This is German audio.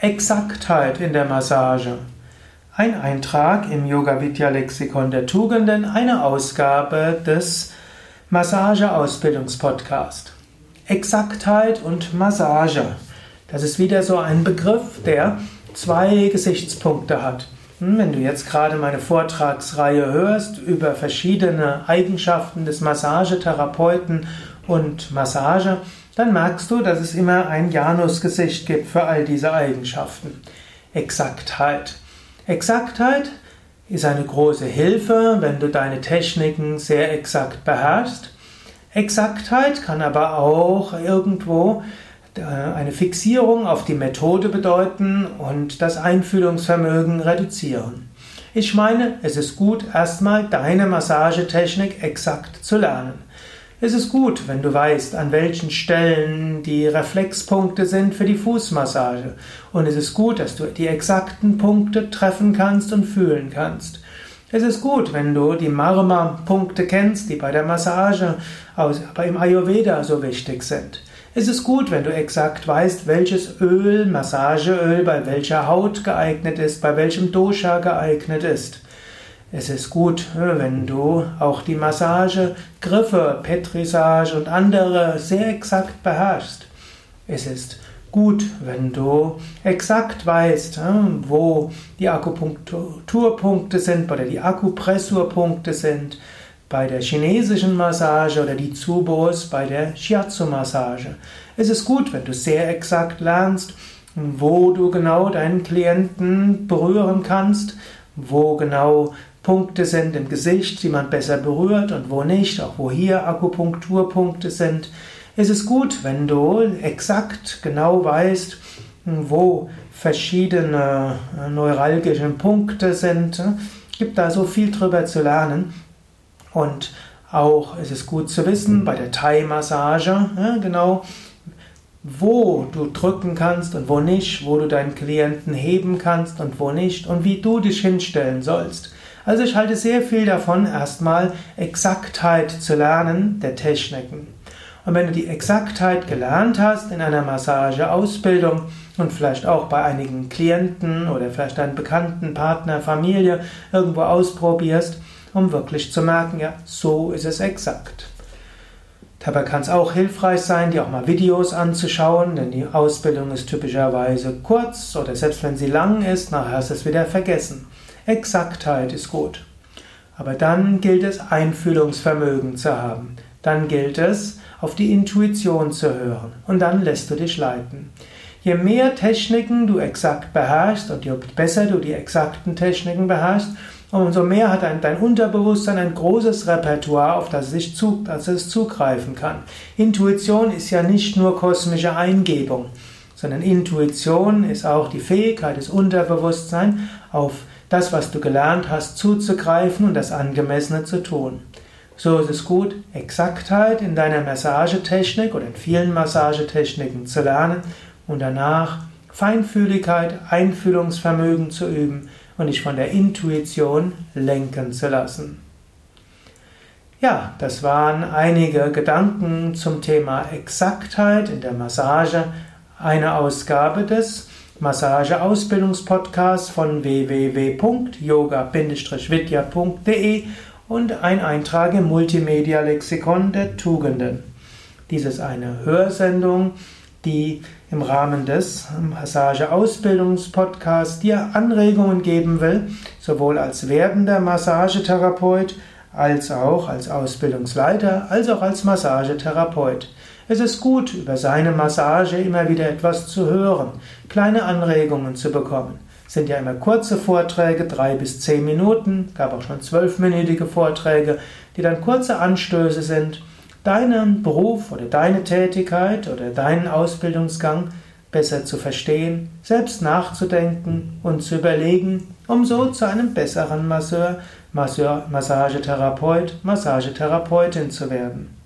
Exaktheit in der Massage. Ein Eintrag im Yoga Vidya Lexikon der Tugenden, eine Ausgabe des Massage-Ausbildungspodcast. Exaktheit und Massage. Das ist wieder so ein Begriff, der zwei Gesichtspunkte hat. Hm, wenn du jetzt gerade meine Vortragsreihe hörst über verschiedene Eigenschaften des Massagetherapeuten und Massage, dann merkst du, dass es immer ein Janusgesicht gibt für all diese Eigenschaften. Exaktheit. Exaktheit ist eine große Hilfe, wenn du deine Techniken sehr exakt beherrschst. Exaktheit kann aber auch irgendwo äh, eine Fixierung auf die Methode bedeuten und das Einfühlungsvermögen reduzieren. Ich meine, es ist gut, erstmal deine Massagetechnik exakt zu lernen. Es ist gut, wenn du weißt, an welchen Stellen die Reflexpunkte sind für die Fußmassage. Und es ist gut, dass du die exakten Punkte treffen kannst und fühlen kannst. Es ist gut, wenn du die Marma-Punkte kennst, die bei der Massage aber im Ayurveda so wichtig sind. Es ist gut, wenn du exakt weißt, welches Öl, Massageöl bei welcher Haut geeignet ist, bei welchem Dosha geeignet ist. Es ist gut, wenn du auch die Massage, Griffe, Petrisage und andere sehr exakt beherrschst. Es ist gut, wenn du exakt weißt, wo die Akupunkturpunkte sind oder die Akupressurpunkte sind bei der chinesischen Massage oder die Tsubos bei der Shiatsu-Massage. Es ist gut, wenn du sehr exakt lernst, wo du genau deinen Klienten berühren kannst, wo genau Punkte sind im Gesicht, die man besser berührt und wo nicht, auch wo hier Akupunkturpunkte sind. Es ist gut, wenn du exakt genau weißt, wo verschiedene äh, neuralgische Punkte sind. Es gibt da so viel drüber zu lernen. Und auch ist es gut zu wissen, bei der Thai-Massage, genau, wo du drücken kannst und wo nicht, wo du deinen Klienten heben kannst und wo nicht und wie du dich hinstellen sollst. Also ich halte sehr viel davon, erstmal Exaktheit zu lernen der Techniken. Und wenn du die Exaktheit gelernt hast in einer Massageausbildung und vielleicht auch bei einigen Klienten oder vielleicht deinen Bekannten, Partner, Familie irgendwo ausprobierst, um wirklich zu merken, ja, so ist es exakt. Dabei kann es auch hilfreich sein, dir auch mal Videos anzuschauen, denn die Ausbildung ist typischerweise kurz oder selbst wenn sie lang ist, nachher hast du es wieder vergessen. Exaktheit ist gut. Aber dann gilt es, Einfühlungsvermögen zu haben. Dann gilt es, auf die Intuition zu hören. Und dann lässt du dich leiten. Je mehr Techniken du exakt beherrschst und je besser du die exakten Techniken beherrschst, umso mehr hat dein, Unterbewusstsein ein großes Repertoire, auf das es, zu, das es zugreifen kann. Intuition ist ja nicht nur kosmische Eingebung, sondern Intuition ist auch die Fähigkeit des Unterbewusstseins, auf das, was du gelernt hast, zuzugreifen und das Angemessene zu tun. So ist es gut, Exaktheit in deiner Massagetechnik oder in vielen Massagetechniken zu lernen und danach Feinfühligkeit, Einfühlungsvermögen zu üben und dich von der Intuition lenken zu lassen. Ja, das waren einige Gedanken zum Thema Exaktheit in der Massage, eine Ausgabe des Massageausbildungspodcast von www.yoga-vidya.de und ein Eintrag im Multimedia-Lexikon der Tugenden. Dies ist eine Hörsendung, die im Rahmen des Massageausbildungspodcasts dir Anregungen geben will, sowohl als werdender Massagetherapeut, als auch als Ausbildungsleiter, als auch als Massagetherapeut. Es ist gut, über seine Massage immer wieder etwas zu hören, kleine Anregungen zu bekommen. Es sind ja immer kurze Vorträge, drei bis zehn Minuten, gab auch schon zwölfminütige Vorträge, die dann kurze Anstöße sind, deinen Beruf oder deine Tätigkeit oder deinen Ausbildungsgang besser zu verstehen, selbst nachzudenken und zu überlegen, um so zu einem besseren Masseur, Masseur Massagetherapeut, Massagetherapeutin zu werden.